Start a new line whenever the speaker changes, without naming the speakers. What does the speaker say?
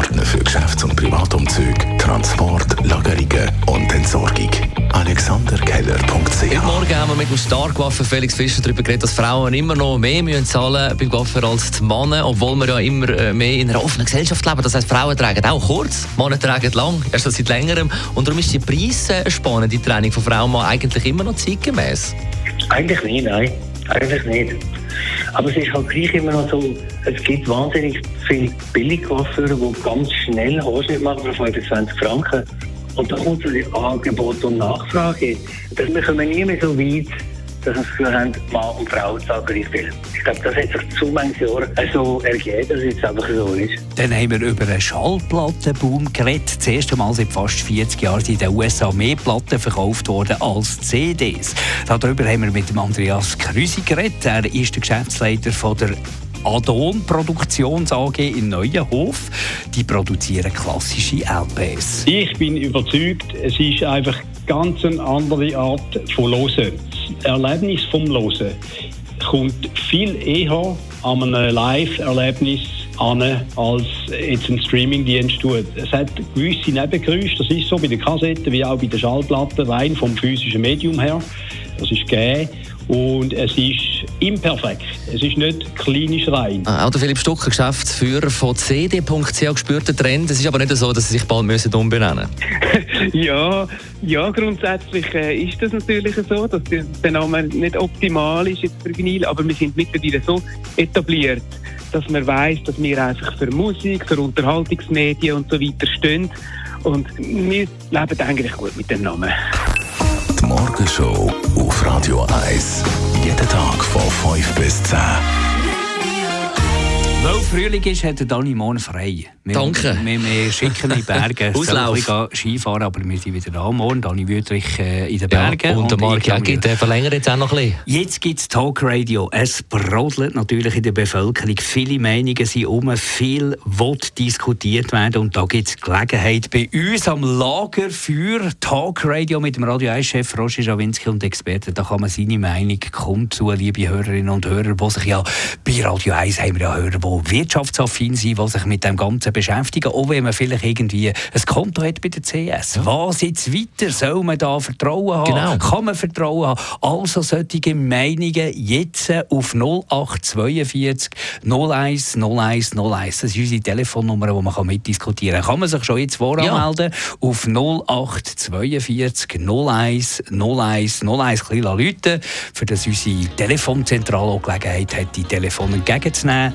Partner für Geschäfts- und Privatumzüge, Transport, Lagerungen und Entsorgung. AlexanderKeller.ch
Heute Morgen haben wir mit dem Starkwaffen Felix Fischer darüber geredet, dass Frauen immer noch mehr müssen zahlen beim Waffen als die Männer, obwohl wir ja immer äh, mehr in einer offenen Gesellschaft leben. Das heisst, Frauen tragen auch kurz, Männer tragen lang, erst seit längerem. Und darum ist die preisspannende Training von Frauen eigentlich immer noch zeitgemäß.
Eigentlich nicht, nein. Eigentlich nicht. Aber es ist halt gleich immer noch so, es gibt wahnsinnig viele Billigcoiffeure, die ganz schnell Haarschnitt machen für 25 Franken. Und da kommt so die Angebot und Nachfrage. Dass wir kommen nie mehr so weit, dass das Gefühl haben, Mann und Frau zahlen gleich viel. Ich glaube, das hat sich zu manchen Jahren so ergeben, dass es jetzt einfach so ist.
Dann haben wir über einen Schallplattenboom geredet. Das erste Mal seit fast 40 Jahren sind in den USA mehr Platten verkauft worden als CDs. Darüber haben wir mit Andreas Krüsi geredet. Er ist der Geschäftsleiter von der Adon Produktions AG in Neuenhof. Die produzieren klassische LPs.
Ich bin überzeugt, es ist einfach ganz eine andere Art von Hören. Das Erlebnis vom Hören kommt viel eher an einem Live-Erlebnis an, als jetzt ein Streamingdienst tut. Es hat gewisse Nebengeräusche, das ist so bei den Kassetten wie auch bei den Schallplatten, rein vom physischen Medium her. Das ist gegeben. Und es ist imperfekt. Es ist nicht klinisch rein.
Auch der Philipp Stucker, Geschäftsführer von CD.ch, gespürt den Trend. Es ist aber nicht so, dass sie sich bald müssen umbenennen
müssen. ja, ja, grundsätzlich äh, ist das natürlich so, dass der Name nicht optimal ist jetzt für Vinyl, aber wir sind mittlerweile so etabliert, dass man weiß, dass wir einfach für Musik, für Unterhaltungsmedien und so weiter stehen. Und wir leben eigentlich gut mit dem Namen.
artysta.
Weil Frühling ist, hat Dani morgen frei. Wir,
Danke.
Wir, wir schicken in die Berge.
Auslauf.
Gehe Skifahren, aber wir sind wieder da morgen. Dani Wüttrich äh, in den Bergen.
Ja, und der Marc Jäggi, der verlängert jetzt auch noch ein bisschen.
Jetzt gibt es Talkradio. Es brodelt natürlich in der Bevölkerung. Viele Meinungen sind um, viel wird diskutiert werden. Und da gibt es Gelegenheit bei uns am Lager für Talkradio mit dem Radio 1-Chef Roger Schawinski und Experten. Da kann man seine Meinung kundtun, liebe Hörerinnen und Hörer, die sich ja bei Radio 1 haben wir ja Hörer, die wirtschaftsaffin sind, die sich mit dem Ganzen beschäftigen, auch wenn man vielleicht irgendwie ein Konto hat bei der CS. Ja. Was jetzt weiter? Soll man da Vertrauen haben?
Genau.
Kann man Vertrauen haben? Also solche Meinungen jetzt auf 0842 01 01 01. Das ist unsere Telefonnummer, die man mitdiskutieren kann. Kann man sich schon jetzt voranmelden ja. auf 0842 01 01 01 ein Leute, für das unsere Telefonzentrale auch Gelegenheit hat, die Telefone entgegenzunehmen.